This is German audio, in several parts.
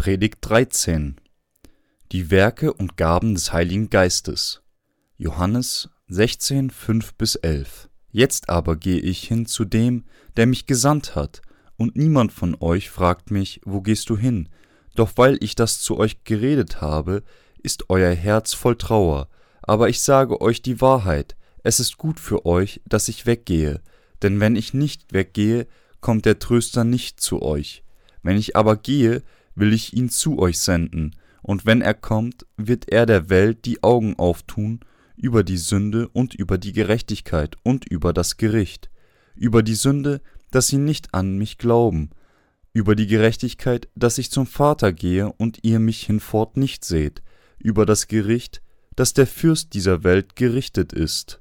Predigt 13 Die Werke und Gaben des Heiligen Geistes Johannes 16, 5 bis 11 Jetzt aber gehe ich hin zu dem, der mich gesandt hat, und niemand von euch fragt mich, wo gehst du hin? Doch weil ich das zu euch geredet habe, ist euer Herz voll Trauer. Aber ich sage euch die Wahrheit, es ist gut für euch, dass ich weggehe, denn wenn ich nicht weggehe, kommt der Tröster nicht zu euch. Wenn ich aber gehe, will ich ihn zu euch senden, und wenn er kommt, wird er der Welt die Augen auftun über die Sünde und über die Gerechtigkeit und über das Gericht, über die Sünde, dass sie nicht an mich glauben, über die Gerechtigkeit, dass ich zum Vater gehe und ihr mich hinfort nicht seht, über das Gericht, dass der Fürst dieser Welt gerichtet ist.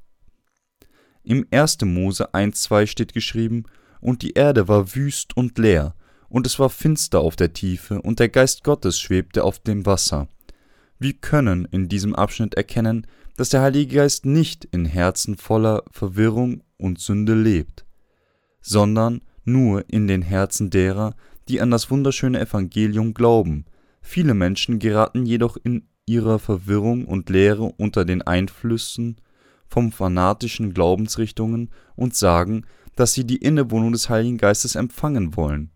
Im 1. Mose 1,2 steht geschrieben, und die Erde war wüst und leer, und es war finster auf der Tiefe, und der Geist Gottes schwebte auf dem Wasser. Wir können in diesem Abschnitt erkennen, dass der Heilige Geist nicht in Herzen voller Verwirrung und Sünde lebt, sondern nur in den Herzen derer, die an das wunderschöne Evangelium glauben. Viele Menschen geraten jedoch in ihrer Verwirrung und Lehre unter den Einflüssen von fanatischen Glaubensrichtungen und sagen, dass sie die Innewohnung des Heiligen Geistes empfangen wollen.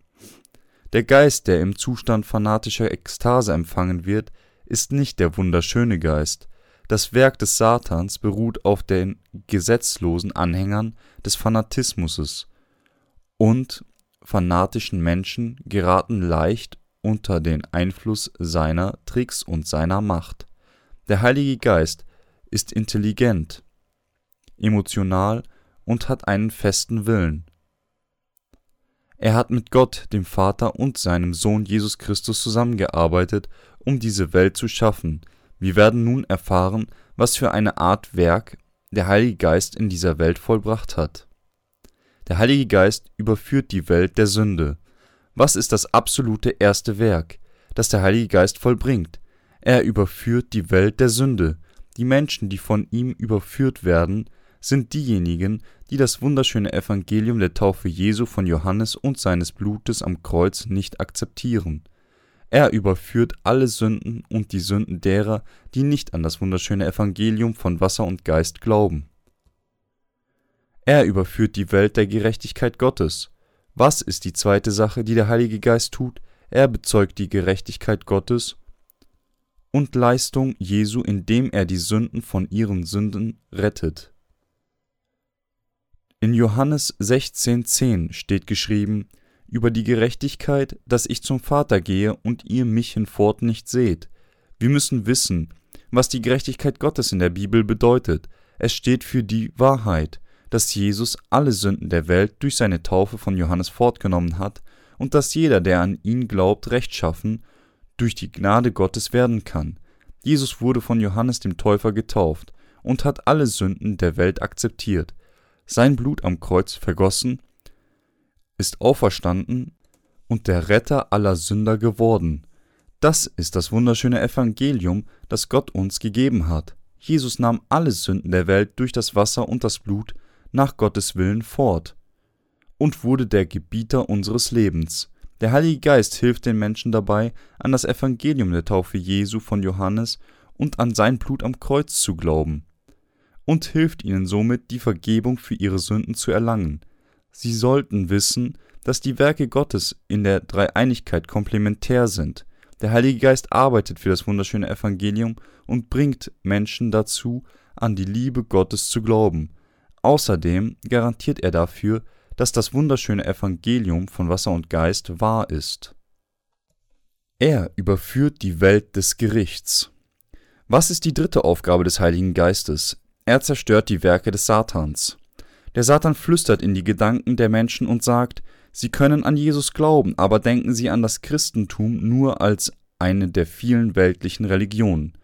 Der Geist, der im Zustand fanatischer Ekstase empfangen wird, ist nicht der wunderschöne Geist. Das Werk des Satans beruht auf den gesetzlosen Anhängern des Fanatismus und fanatischen Menschen geraten leicht unter den Einfluss seiner Tricks und seiner Macht. Der Heilige Geist ist intelligent, emotional und hat einen festen Willen. Er hat mit Gott, dem Vater und seinem Sohn Jesus Christus zusammengearbeitet, um diese Welt zu schaffen. Wir werden nun erfahren, was für eine Art Werk der Heilige Geist in dieser Welt vollbracht hat. Der Heilige Geist überführt die Welt der Sünde. Was ist das absolute erste Werk, das der Heilige Geist vollbringt? Er überführt die Welt der Sünde. Die Menschen, die von ihm überführt werden, sind diejenigen, die das wunderschöne Evangelium der Taufe Jesu von Johannes und seines Blutes am Kreuz nicht akzeptieren. Er überführt alle Sünden und die Sünden derer, die nicht an das wunderschöne Evangelium von Wasser und Geist glauben. Er überführt die Welt der Gerechtigkeit Gottes. Was ist die zweite Sache, die der Heilige Geist tut? Er bezeugt die Gerechtigkeit Gottes und Leistung Jesu, indem er die Sünden von ihren Sünden rettet. In Johannes 16,10 steht geschrieben: Über die Gerechtigkeit, dass ich zum Vater gehe und ihr mich hinfort nicht seht. Wir müssen wissen, was die Gerechtigkeit Gottes in der Bibel bedeutet. Es steht für die Wahrheit, dass Jesus alle Sünden der Welt durch seine Taufe von Johannes fortgenommen hat und dass jeder, der an ihn glaubt, rechtschaffen durch die Gnade Gottes werden kann. Jesus wurde von Johannes dem Täufer getauft und hat alle Sünden der Welt akzeptiert sein Blut am Kreuz vergossen, ist auferstanden und der Retter aller Sünder geworden. Das ist das wunderschöne Evangelium, das Gott uns gegeben hat. Jesus nahm alle Sünden der Welt durch das Wasser und das Blut nach Gottes Willen fort und wurde der Gebieter unseres Lebens. Der Heilige Geist hilft den Menschen dabei, an das Evangelium der Taufe Jesu von Johannes und an sein Blut am Kreuz zu glauben und hilft ihnen somit, die Vergebung für ihre Sünden zu erlangen. Sie sollten wissen, dass die Werke Gottes in der Dreieinigkeit komplementär sind. Der Heilige Geist arbeitet für das wunderschöne Evangelium und bringt Menschen dazu, an die Liebe Gottes zu glauben. Außerdem garantiert er dafür, dass das wunderschöne Evangelium von Wasser und Geist wahr ist. Er überführt die Welt des Gerichts. Was ist die dritte Aufgabe des Heiligen Geistes? Er zerstört die Werke des Satans. Der Satan flüstert in die Gedanken der Menschen und sagt, sie können an Jesus glauben, aber denken sie an das Christentum nur als eine der vielen weltlichen Religionen.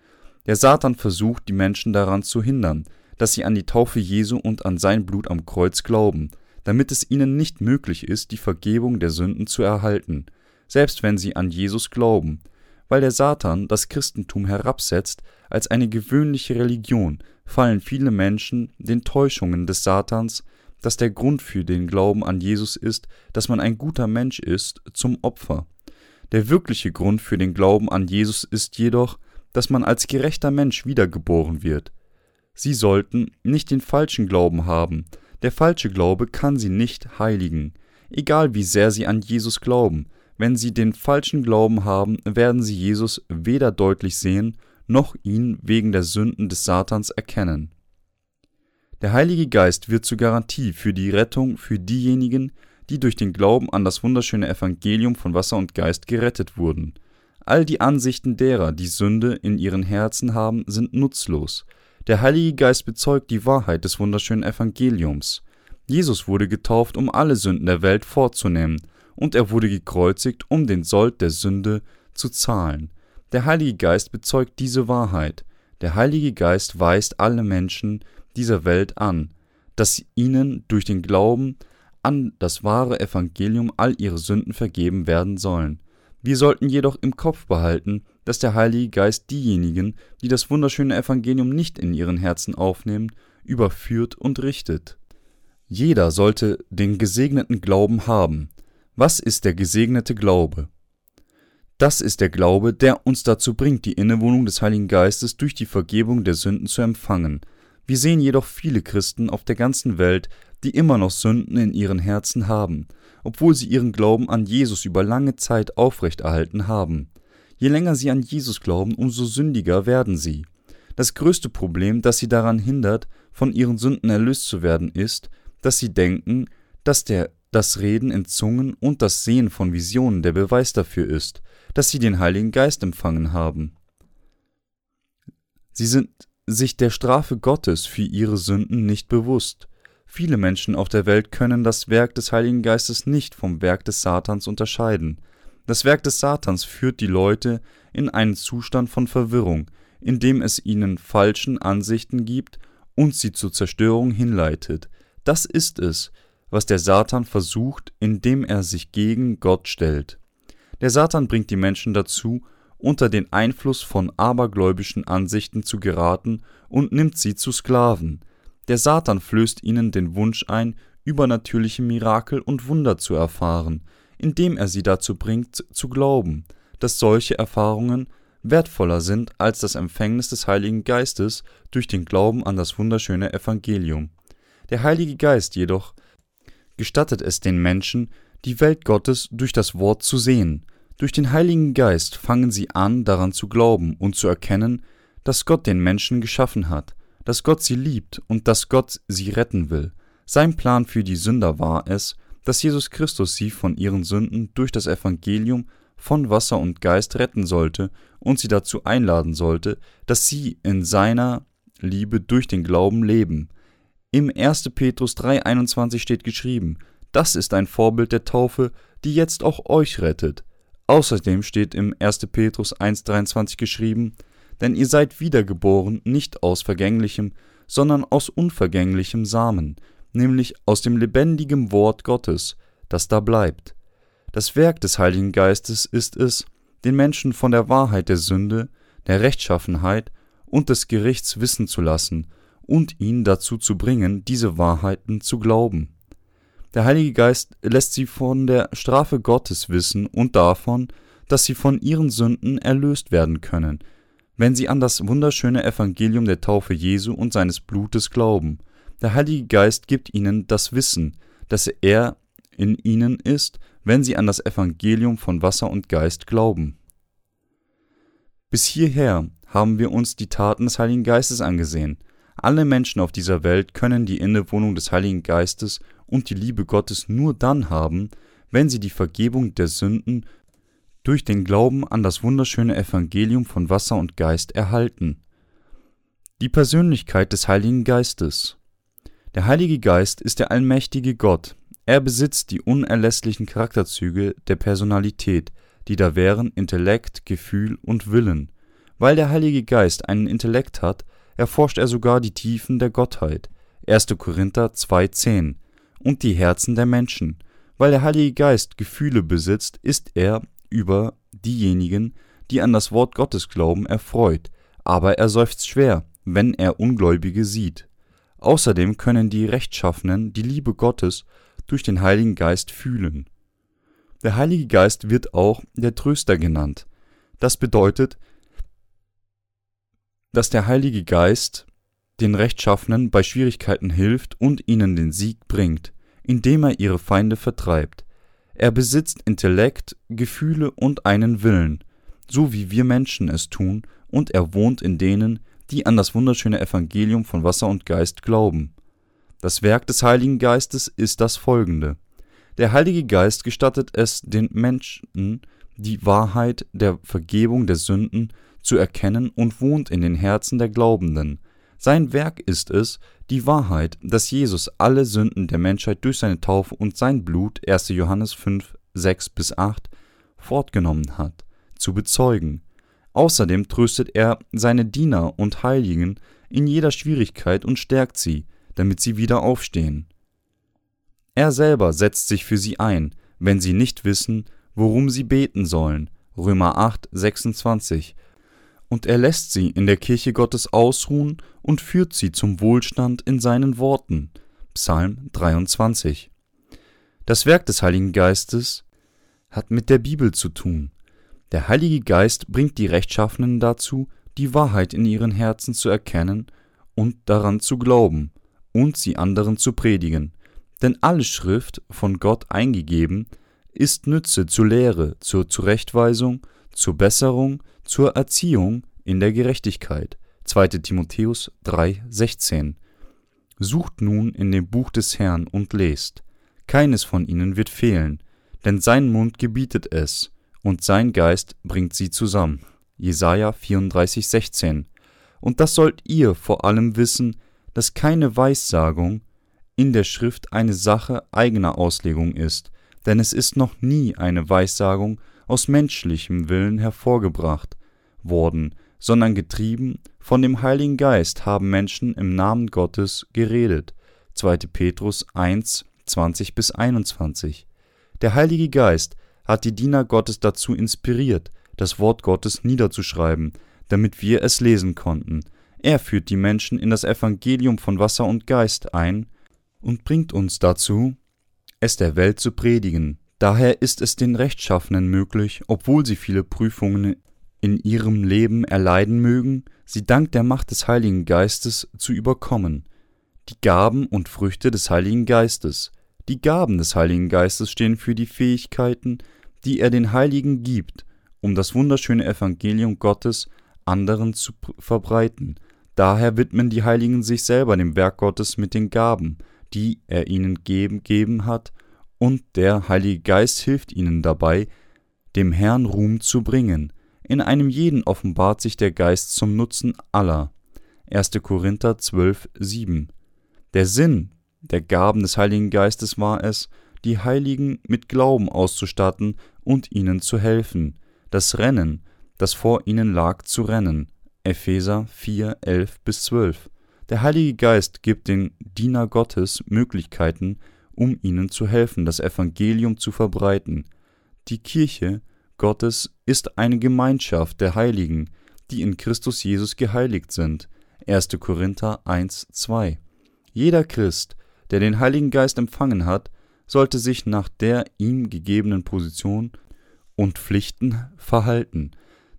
Der Satan versucht, die Menschen daran zu hindern, dass sie an die Taufe Jesu und an sein Blut am Kreuz glauben, damit es ihnen nicht möglich ist, die Vergebung der Sünden zu erhalten, selbst wenn sie an Jesus glauben, weil der Satan das Christentum herabsetzt als eine gewöhnliche Religion, fallen viele Menschen den Täuschungen des Satans, dass der Grund für den Glauben an Jesus ist, dass man ein guter Mensch ist, zum Opfer. Der wirkliche Grund für den Glauben an Jesus ist jedoch, dass man als gerechter Mensch wiedergeboren wird. Sie sollten nicht den falschen Glauben haben, der falsche Glaube kann sie nicht heiligen, egal wie sehr sie an Jesus glauben, wenn sie den falschen Glauben haben, werden sie Jesus weder deutlich sehen, noch ihn wegen der Sünden des Satans erkennen. Der Heilige Geist wird zur Garantie für die Rettung für diejenigen, die durch den Glauben an das wunderschöne Evangelium von Wasser und Geist gerettet wurden. All die Ansichten derer, die Sünde in ihren Herzen haben, sind nutzlos. Der Heilige Geist bezeugt die Wahrheit des wunderschönen Evangeliums. Jesus wurde getauft, um alle Sünden der Welt vorzunehmen, und er wurde gekreuzigt, um den Sold der Sünde zu zahlen. Der Heilige Geist bezeugt diese Wahrheit. Der Heilige Geist weist alle Menschen dieser Welt an, dass ihnen durch den Glauben an das wahre Evangelium all ihre Sünden vergeben werden sollen. Wir sollten jedoch im Kopf behalten, dass der Heilige Geist diejenigen, die das wunderschöne Evangelium nicht in ihren Herzen aufnehmen, überführt und richtet. Jeder sollte den gesegneten Glauben haben. Was ist der gesegnete Glaube? Das ist der Glaube, der uns dazu bringt, die Innewohnung des Heiligen Geistes durch die Vergebung der Sünden zu empfangen. Wir sehen jedoch viele Christen auf der ganzen Welt, die immer noch Sünden in ihren Herzen haben, obwohl sie ihren Glauben an Jesus über lange Zeit aufrechterhalten haben. Je länger sie an Jesus glauben, umso sündiger werden sie. Das größte Problem, das sie daran hindert, von ihren Sünden erlöst zu werden, ist, dass sie denken, dass der, das Reden in Zungen und das Sehen von Visionen der Beweis dafür ist, dass sie den Heiligen Geist empfangen haben. Sie sind sich der Strafe Gottes für ihre Sünden nicht bewusst. Viele Menschen auf der Welt können das Werk des Heiligen Geistes nicht vom Werk des Satans unterscheiden. Das Werk des Satans führt die Leute in einen Zustand von Verwirrung, in dem es ihnen falschen Ansichten gibt und sie zur Zerstörung hinleitet. Das ist es, was der Satan versucht, indem er sich gegen Gott stellt. Der Satan bringt die Menschen dazu, unter den Einfluss von abergläubischen Ansichten zu geraten und nimmt sie zu Sklaven. Der Satan flößt ihnen den Wunsch ein, übernatürliche Mirakel und Wunder zu erfahren, indem er sie dazu bringt, zu glauben, dass solche Erfahrungen wertvoller sind als das Empfängnis des Heiligen Geistes durch den Glauben an das wunderschöne Evangelium. Der Heilige Geist jedoch gestattet es den Menschen, die Welt Gottes durch das Wort zu sehen. Durch den Heiligen Geist fangen sie an, daran zu glauben und zu erkennen, dass Gott den Menschen geschaffen hat, dass Gott sie liebt und dass Gott sie retten will. Sein Plan für die Sünder war es, dass Jesus Christus sie von ihren Sünden durch das Evangelium von Wasser und Geist retten sollte und sie dazu einladen sollte, dass sie in seiner Liebe durch den Glauben leben. Im 1. Petrus 3,21 steht geschrieben: Das ist ein Vorbild der Taufe, die jetzt auch euch rettet. Außerdem steht im 1. Petrus 1,23 geschrieben: denn ihr seid wiedergeboren nicht aus vergänglichem, sondern aus unvergänglichem Samen, nämlich aus dem lebendigen Wort Gottes, das da bleibt. Das Werk des Heiligen Geistes ist es, den Menschen von der Wahrheit der Sünde, der Rechtschaffenheit und des Gerichts wissen zu lassen und ihn dazu zu bringen, diese Wahrheiten zu glauben. Der Heilige Geist lässt sie von der Strafe Gottes wissen und davon, dass sie von ihren Sünden erlöst werden können, wenn sie an das wunderschöne Evangelium der Taufe Jesu und seines Blutes glauben. Der Heilige Geist gibt ihnen das Wissen, dass er in ihnen ist, wenn sie an das Evangelium von Wasser und Geist glauben. Bis hierher haben wir uns die Taten des Heiligen Geistes angesehen. Alle Menschen auf dieser Welt können die Innewohnung des Heiligen Geistes und die Liebe Gottes nur dann haben, wenn sie die Vergebung der Sünden durch den Glauben an das wunderschöne Evangelium von Wasser und Geist erhalten. Die Persönlichkeit des Heiligen Geistes Der Heilige Geist ist der allmächtige Gott. Er besitzt die unerlässlichen Charakterzüge der Personalität, die da wären Intellekt, Gefühl und Willen. Weil der Heilige Geist einen Intellekt hat, erforscht er sogar die Tiefen der Gottheit. 1. Korinther 2,10 und die Herzen der Menschen. Weil der Heilige Geist Gefühle besitzt, ist er über diejenigen, die an das Wort Gottes glauben, erfreut, aber er seufzt schwer, wenn er Ungläubige sieht. Außerdem können die Rechtschaffenen die Liebe Gottes durch den Heiligen Geist fühlen. Der Heilige Geist wird auch der Tröster genannt. Das bedeutet, dass der Heilige Geist den Rechtschaffenen bei Schwierigkeiten hilft und ihnen den Sieg bringt, indem er ihre Feinde vertreibt. Er besitzt Intellekt, Gefühle und einen Willen, so wie wir Menschen es tun, und er wohnt in denen, die an das wunderschöne Evangelium von Wasser und Geist glauben. Das Werk des Heiligen Geistes ist das folgende. Der Heilige Geist gestattet es den Menschen, die Wahrheit der Vergebung der Sünden zu erkennen und wohnt in den Herzen der Glaubenden. Sein Werk ist es, die Wahrheit, dass Jesus alle Sünden der Menschheit durch seine Taufe und sein Blut 1. Johannes 5, 6 bis 8 fortgenommen hat, zu bezeugen. Außerdem tröstet er seine Diener und Heiligen in jeder Schwierigkeit und stärkt sie, damit sie wieder aufstehen. Er selber setzt sich für sie ein, wenn sie nicht wissen, worum sie beten sollen. Römer 8, 26. Und er lässt sie in der Kirche Gottes ausruhen und führt sie zum Wohlstand in seinen Worten. Psalm 23. Das Werk des Heiligen Geistes hat mit der Bibel zu tun. Der Heilige Geist bringt die Rechtschaffenen dazu, die Wahrheit in ihren Herzen zu erkennen und daran zu glauben und sie anderen zu predigen. Denn alle Schrift, von Gott eingegeben, ist Nütze zur Lehre, zur Zurechtweisung, zur Besserung, zur Erziehung in der Gerechtigkeit. 2. Timotheus 3,16 Sucht nun in dem Buch des Herrn und lest. Keines von ihnen wird fehlen, denn sein Mund gebietet es, und sein Geist bringt sie zusammen. Jesaja 34,16 Und das sollt ihr vor allem wissen, dass keine Weissagung in der Schrift eine Sache eigener Auslegung ist, denn es ist noch nie eine Weissagung aus menschlichem Willen hervorgebracht worden, sondern getrieben von dem Heiligen Geist haben Menschen im Namen Gottes geredet. 2. Petrus 1, 20 bis 21. Der Heilige Geist hat die Diener Gottes dazu inspiriert, das Wort Gottes niederzuschreiben, damit wir es lesen konnten. Er führt die Menschen in das Evangelium von Wasser und Geist ein und bringt uns dazu, es der Welt zu predigen. Daher ist es den Rechtschaffenen möglich, obwohl sie viele Prüfungen in ihrem Leben erleiden mögen, sie dank der Macht des Heiligen Geistes zu überkommen. Die Gaben und Früchte des Heiligen Geistes. Die Gaben des Heiligen Geistes stehen für die Fähigkeiten, die er den Heiligen gibt, um das wunderschöne Evangelium Gottes anderen zu verbreiten. Daher widmen die Heiligen sich selber dem Werk Gottes mit den Gaben, die er ihnen geben, geben hat, und der Heilige Geist hilft ihnen dabei, dem Herrn Ruhm zu bringen. In einem jeden offenbart sich der Geist zum Nutzen aller. 1. Korinther 12, 7. Der Sinn der Gaben des Heiligen Geistes war es, die Heiligen mit Glauben auszustatten und ihnen zu helfen, das Rennen, das vor ihnen lag, zu rennen. Epheser 4, 11 bis 12. Der Heilige Geist gibt den Diener Gottes Möglichkeiten, um ihnen zu helfen, das Evangelium zu verbreiten. Die Kirche Gottes ist eine Gemeinschaft der Heiligen, die in Christus Jesus geheiligt sind. 1. Korinther 1, 2. Jeder Christ, der den Heiligen Geist empfangen hat, sollte sich nach der ihm gegebenen Position und Pflichten verhalten,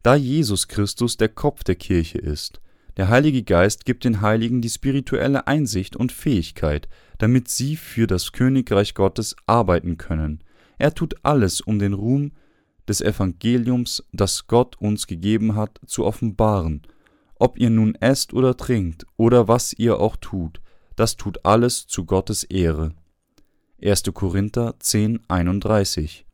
da Jesus Christus der Kopf der Kirche ist. Der Heilige Geist gibt den Heiligen die spirituelle Einsicht und Fähigkeit, damit sie für das Königreich Gottes arbeiten können. Er tut alles, um den Ruhm des Evangeliums, das Gott uns gegeben hat, zu offenbaren. Ob ihr nun esst oder trinkt oder was ihr auch tut, das tut alles zu Gottes Ehre. 1. Korinther 10, 31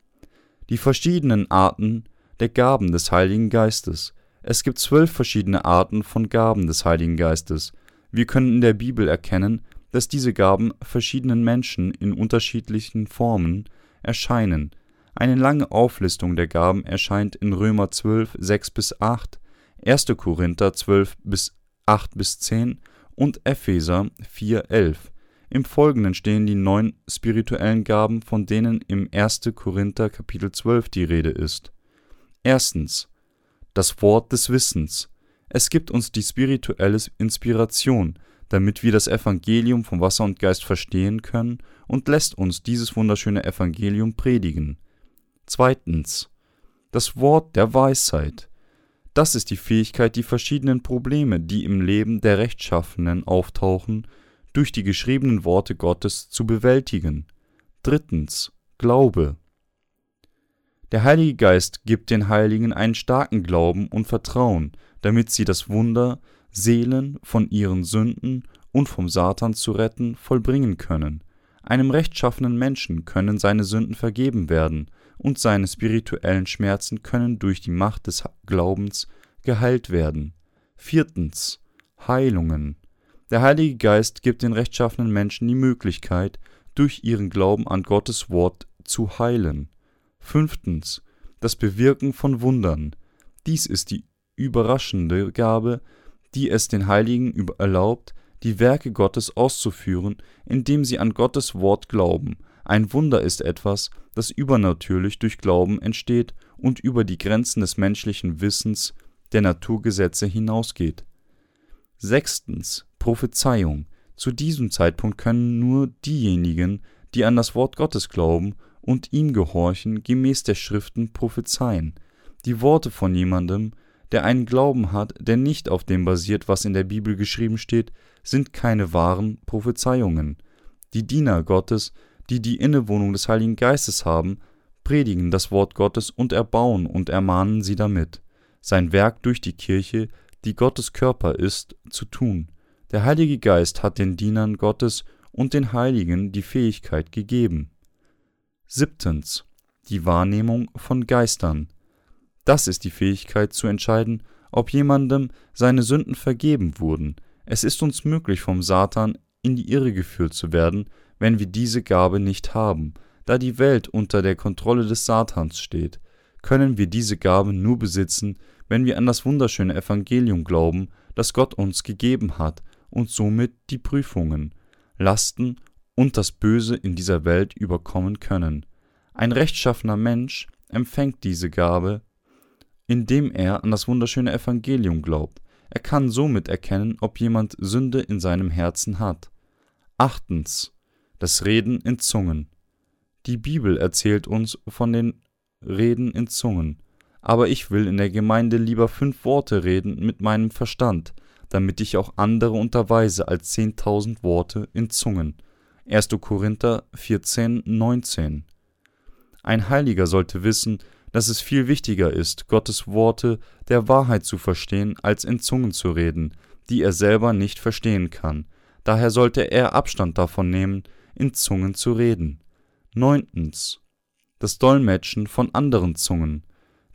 Die verschiedenen Arten der Gaben des Heiligen Geistes es gibt zwölf verschiedene Arten von Gaben des Heiligen Geistes. Wir können in der Bibel erkennen, dass diese Gaben verschiedenen Menschen in unterschiedlichen Formen erscheinen. Eine lange Auflistung der Gaben erscheint in Römer 12, 6 bis 8, 1. Korinther 12 bis 8 bis 10 und Epheser 4, 11. Im Folgenden stehen die neun spirituellen Gaben, von denen im 1. Korinther Kapitel 12 die Rede ist. Erstens das Wort des Wissens. Es gibt uns die spirituelle Inspiration, damit wir das Evangelium von Wasser und Geist verstehen können und lässt uns dieses wunderschöne Evangelium predigen. Zweitens. Das Wort der Weisheit. Das ist die Fähigkeit, die verschiedenen Probleme, die im Leben der Rechtschaffenen auftauchen, durch die geschriebenen Worte Gottes zu bewältigen. Drittens. Glaube. Der Heilige Geist gibt den Heiligen einen starken Glauben und Vertrauen, damit sie das Wunder, Seelen von ihren Sünden und vom Satan zu retten, vollbringen können. Einem rechtschaffenen Menschen können seine Sünden vergeben werden, und seine spirituellen Schmerzen können durch die Macht des Glaubens geheilt werden. Viertens. Heilungen. Der Heilige Geist gibt den rechtschaffenen Menschen die Möglichkeit, durch ihren Glauben an Gottes Wort zu heilen. Fünftens. Das Bewirken von Wundern. Dies ist die überraschende Gabe, die es den Heiligen erlaubt, die Werke Gottes auszuführen, indem sie an Gottes Wort glauben. Ein Wunder ist etwas, das übernatürlich durch Glauben entsteht und über die Grenzen des menschlichen Wissens der Naturgesetze hinausgeht. Sechstens. Prophezeiung. Zu diesem Zeitpunkt können nur diejenigen, die an das Wort Gottes glauben und ihm gehorchen, gemäß der Schriften prophezeien. Die Worte von jemandem, der einen Glauben hat, der nicht auf dem basiert, was in der Bibel geschrieben steht, sind keine wahren Prophezeiungen. Die Diener Gottes, die die Innewohnung des Heiligen Geistes haben, predigen das Wort Gottes und erbauen und ermahnen sie damit, sein Werk durch die Kirche, die Gottes Körper ist, zu tun. Der Heilige Geist hat den Dienern Gottes und den Heiligen die Fähigkeit gegeben. Siebtens. Die Wahrnehmung von Geistern. Das ist die Fähigkeit zu entscheiden, ob jemandem seine Sünden vergeben wurden. Es ist uns möglich, vom Satan in die Irre geführt zu werden, wenn wir diese Gabe nicht haben. Da die Welt unter der Kontrolle des Satans steht, können wir diese Gabe nur besitzen, wenn wir an das wunderschöne Evangelium glauben, das Gott uns gegeben hat und somit die Prüfungen, Lasten und das Böse in dieser Welt überkommen können. Ein rechtschaffener Mensch empfängt diese Gabe indem er an das wunderschöne Evangelium glaubt. Er kann somit erkennen, ob jemand Sünde in seinem Herzen hat. Achtens. Das Reden in Zungen. Die Bibel erzählt uns von den Reden in Zungen. Aber ich will in der Gemeinde lieber fünf Worte reden mit meinem Verstand, damit ich auch andere unterweise als zehntausend Worte in Zungen. 1. Korinther 14, 19. Ein Heiliger sollte wissen, dass es viel wichtiger ist, Gottes Worte der Wahrheit zu verstehen, als in Zungen zu reden, die er selber nicht verstehen kann. Daher sollte er Abstand davon nehmen, in Zungen zu reden. Neuntens. Das Dolmetschen von anderen Zungen.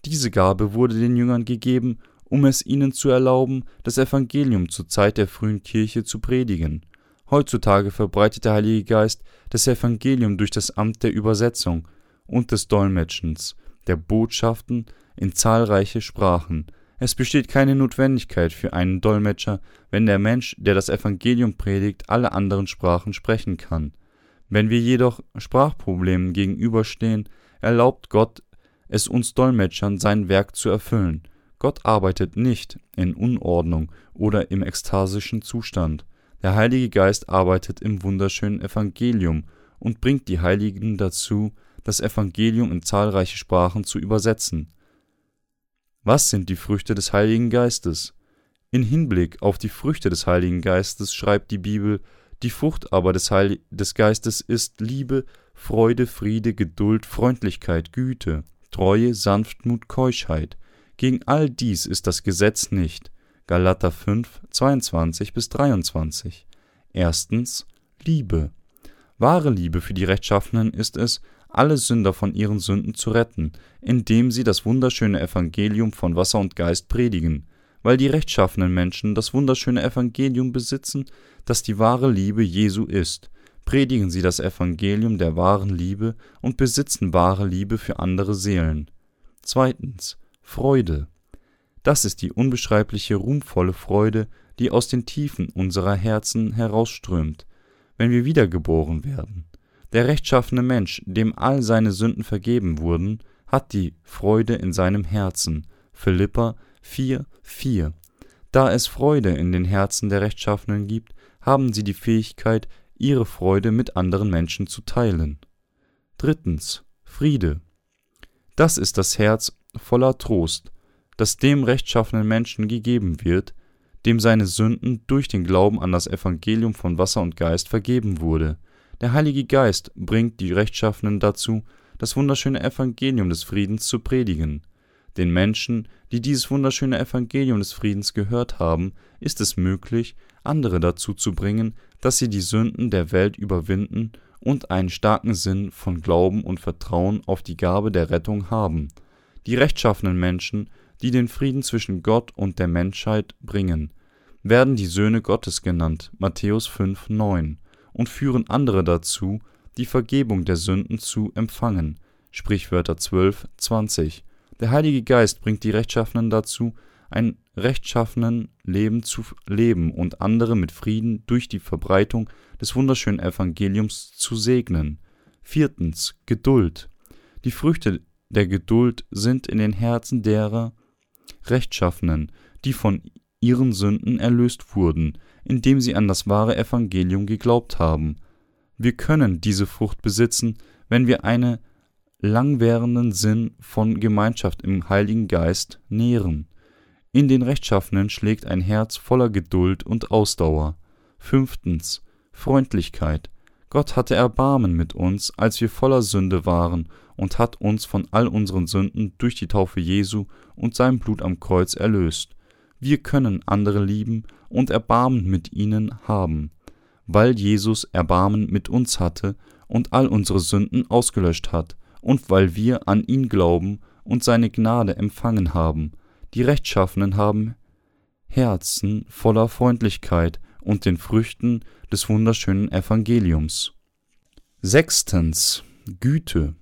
Diese Gabe wurde den Jüngern gegeben, um es ihnen zu erlauben, das Evangelium zur Zeit der frühen Kirche zu predigen. Heutzutage verbreitet der Heilige Geist das Evangelium durch das Amt der Übersetzung und des Dolmetschens, der Botschaften in zahlreiche Sprachen. Es besteht keine Notwendigkeit für einen Dolmetscher, wenn der Mensch, der das Evangelium predigt, alle anderen Sprachen sprechen kann. Wenn wir jedoch Sprachproblemen gegenüberstehen, erlaubt Gott es uns Dolmetschern sein Werk zu erfüllen. Gott arbeitet nicht in Unordnung oder im ekstasischen Zustand. Der Heilige Geist arbeitet im wunderschönen Evangelium und bringt die Heiligen dazu, das Evangelium in zahlreiche Sprachen zu übersetzen. Was sind die Früchte des Heiligen Geistes? In Hinblick auf die Früchte des Heiligen Geistes schreibt die Bibel, die Frucht aber des, Heil des Geistes ist Liebe, Freude, Friede, Geduld, Freundlichkeit, Güte, Treue, Sanftmut, Keuschheit. Gegen all dies ist das Gesetz nicht. Galater 5, 22 bis 23. Erstens Liebe. Wahre Liebe für die Rechtschaffenen ist es, alle Sünder von ihren Sünden zu retten, indem sie das wunderschöne Evangelium von Wasser und Geist predigen, weil die rechtschaffenen Menschen das wunderschöne Evangelium besitzen, das die wahre Liebe Jesu ist. Predigen sie das Evangelium der wahren Liebe und besitzen wahre Liebe für andere Seelen. Zweitens. Freude. Das ist die unbeschreibliche, ruhmvolle Freude, die aus den Tiefen unserer Herzen herausströmt, wenn wir wiedergeboren werden. Der rechtschaffene Mensch, dem all seine Sünden vergeben wurden, hat die Freude in seinem Herzen. Philippa 4, 4. Da es Freude in den Herzen der Rechtschaffenen gibt, haben sie die Fähigkeit, ihre Freude mit anderen Menschen zu teilen. Drittens. Friede. Das ist das Herz voller Trost, das dem rechtschaffenen Menschen gegeben wird, dem seine Sünden durch den Glauben an das Evangelium von Wasser und Geist vergeben wurde. Der Heilige Geist bringt die Rechtschaffenen dazu, das wunderschöne Evangelium des Friedens zu predigen. Den Menschen, die dieses wunderschöne Evangelium des Friedens gehört haben, ist es möglich, andere dazu zu bringen, dass sie die Sünden der Welt überwinden und einen starken Sinn von Glauben und Vertrauen auf die Gabe der Rettung haben. Die rechtschaffenen Menschen, die den Frieden zwischen Gott und der Menschheit bringen, werden die Söhne Gottes genannt, Matthäus 5, 9, und führen andere dazu, die Vergebung der Sünden zu empfangen, Sprichwörter 12, 20. Der Heilige Geist bringt die Rechtschaffenen dazu, ein rechtschaffenen Leben zu leben und andere mit Frieden durch die Verbreitung des wunderschönen Evangeliums zu segnen. Viertens Geduld. Die Früchte der Geduld sind in den Herzen derer Rechtschaffenen, die von ihren Sünden erlöst wurden, indem sie an das wahre Evangelium geglaubt haben. Wir können diese Frucht besitzen, wenn wir einen langwährenden Sinn von Gemeinschaft im Heiligen Geist nähren. In den Rechtschaffenen schlägt ein Herz voller Geduld und Ausdauer. Fünftens. Freundlichkeit. Gott hatte Erbarmen mit uns, als wir voller Sünde waren, und hat uns von all unseren Sünden durch die Taufe Jesu und sein Blut am Kreuz erlöst. Wir können andere lieben und Erbarmen mit ihnen haben, weil Jesus Erbarmen mit uns hatte und all unsere Sünden ausgelöscht hat, und weil wir an ihn glauben und seine Gnade empfangen haben. Die Rechtschaffenen haben Herzen voller Freundlichkeit und den Früchten des wunderschönen Evangeliums. Sechstens. Güte.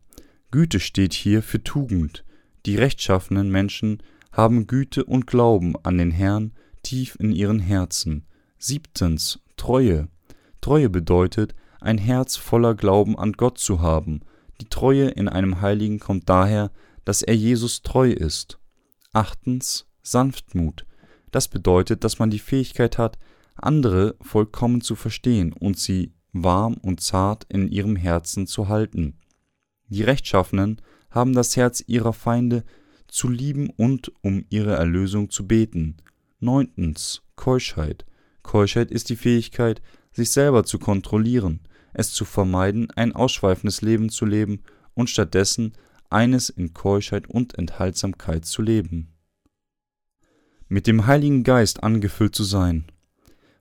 Güte steht hier für Tugend. Die rechtschaffenen Menschen haben Güte und Glauben an den Herrn tief in ihren Herzen. Siebtens. Treue. Treue bedeutet, ein Herz voller Glauben an Gott zu haben. Die Treue in einem Heiligen kommt daher, dass er Jesus treu ist. Achtens Sanftmut. Das bedeutet, dass man die Fähigkeit hat, andere vollkommen zu verstehen und sie warm und zart in ihrem Herzen zu halten. Die Rechtschaffenen haben das Herz ihrer Feinde zu lieben und um ihre Erlösung zu beten. Neuntens Keuschheit. Keuschheit ist die Fähigkeit, sich selber zu kontrollieren, es zu vermeiden, ein ausschweifendes Leben zu leben und stattdessen eines in Keuschheit und Enthaltsamkeit zu leben. Mit dem Heiligen Geist angefüllt zu sein.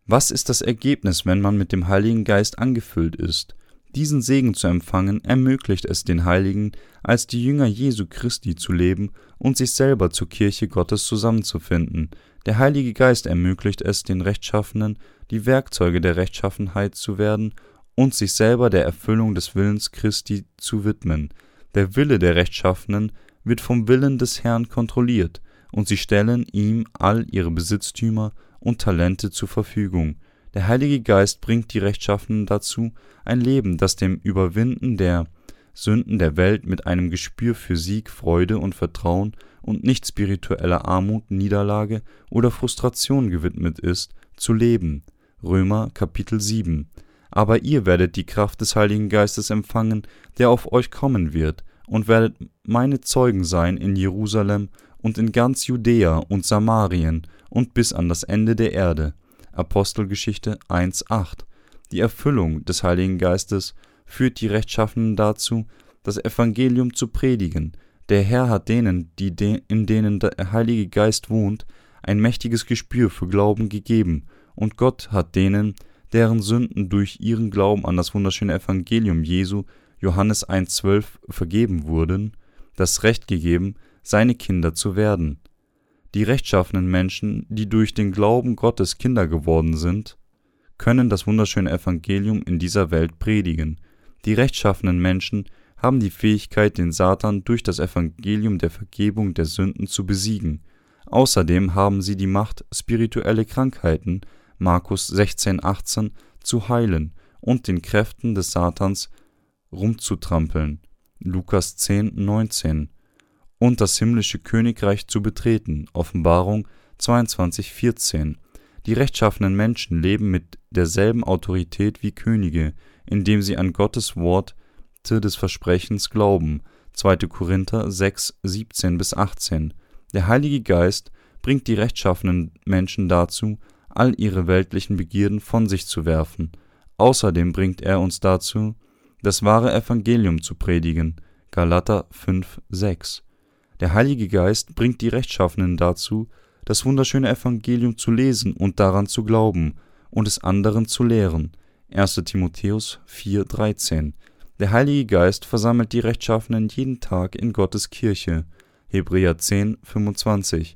Was ist das Ergebnis, wenn man mit dem Heiligen Geist angefüllt ist? Diesen Segen zu empfangen ermöglicht es den Heiligen, als die Jünger Jesu Christi zu leben und sich selber zur Kirche Gottes zusammenzufinden. Der Heilige Geist ermöglicht es den Rechtschaffenen, die Werkzeuge der Rechtschaffenheit zu werden und sich selber der Erfüllung des Willens Christi zu widmen. Der Wille der Rechtschaffenen wird vom Willen des Herrn kontrolliert, und sie stellen ihm all ihre Besitztümer und Talente zur Verfügung. Der Heilige Geist bringt die Rechtschaffenen dazu, ein Leben, das dem Überwinden der Sünden der Welt mit einem Gespür für Sieg, Freude und Vertrauen und nicht spiritueller Armut, Niederlage oder Frustration gewidmet ist, zu leben. Römer Kapitel 7 aber ihr werdet die Kraft des Heiligen Geistes empfangen, der auf euch kommen wird, und werdet meine Zeugen sein in Jerusalem und in ganz Judäa und Samarien und bis an das Ende der Erde. Apostelgeschichte 1,8 Die Erfüllung des Heiligen Geistes führt die Rechtschaffenen dazu, das Evangelium zu predigen. Der Herr hat denen, die de in denen der Heilige Geist wohnt, ein mächtiges Gespür für Glauben gegeben, und Gott hat denen, deren Sünden durch ihren Glauben an das wunderschöne Evangelium Jesu Johannes 1,12 vergeben wurden, das Recht gegeben, seine Kinder zu werden. Die rechtschaffenen Menschen, die durch den Glauben Gottes Kinder geworden sind, können das wunderschöne Evangelium in dieser Welt predigen. Die rechtschaffenen Menschen haben die Fähigkeit, den Satan durch das Evangelium der Vergebung der Sünden zu besiegen. Außerdem haben sie die Macht, spirituelle Krankheiten, Markus 16, 18, zu heilen und den Kräften des Satans rumzutrampeln, Lukas 10, 19, und das himmlische Königreich zu betreten, Offenbarung 22, 14. Die rechtschaffenen Menschen leben mit derselben Autorität wie Könige, indem sie an Gottes Wort des Versprechens glauben, 2. Korinther 6, 17 bis 18. Der Heilige Geist bringt die rechtschaffenen Menschen dazu, all ihre weltlichen Begierden von sich zu werfen. Außerdem bringt er uns dazu, das wahre Evangelium zu predigen. Galater 5, 6. Der Heilige Geist bringt die Rechtschaffenen dazu, das wunderschöne Evangelium zu lesen und daran zu glauben und es anderen zu lehren. 1. Timotheus 4,13 Der Heilige Geist versammelt die Rechtschaffenen jeden Tag in Gottes Kirche. Hebräer 10,25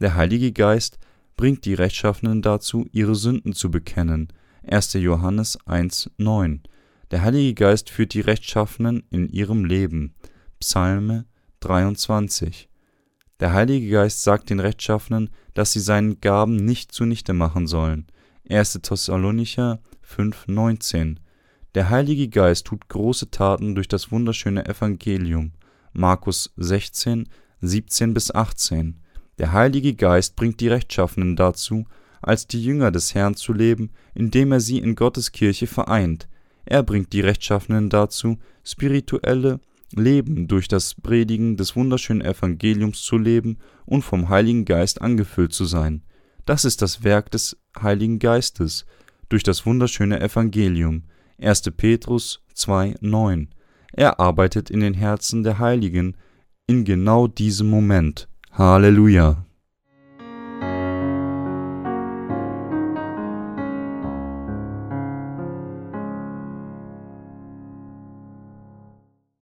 Der Heilige Geist bringt die Rechtschaffenen dazu, ihre Sünden zu bekennen. 1. Johannes 1,9 Der Heilige Geist führt die Rechtschaffenen in ihrem Leben. Psalme 23 Der Heilige Geist sagt den Rechtschaffenen, dass sie seinen Gaben nicht zunichte machen sollen. 1. Thessalonicher 5,19 Der Heilige Geist tut große Taten durch das wunderschöne Evangelium. Markus 16, 17 bis 18 Der Heilige Geist bringt die Rechtschaffenen dazu, als die Jünger des Herrn zu leben, indem er sie in Gottes Kirche vereint. Er bringt die Rechtschaffenen dazu, spirituelle Leben durch das Predigen des wunderschönen Evangeliums zu leben und vom Heiligen Geist angefüllt zu sein. Das ist das Werk des Heiligen Geistes durch das wunderschöne Evangelium. 1. Petrus 2,9. Er arbeitet in den Herzen der Heiligen in genau diesem Moment. Halleluja!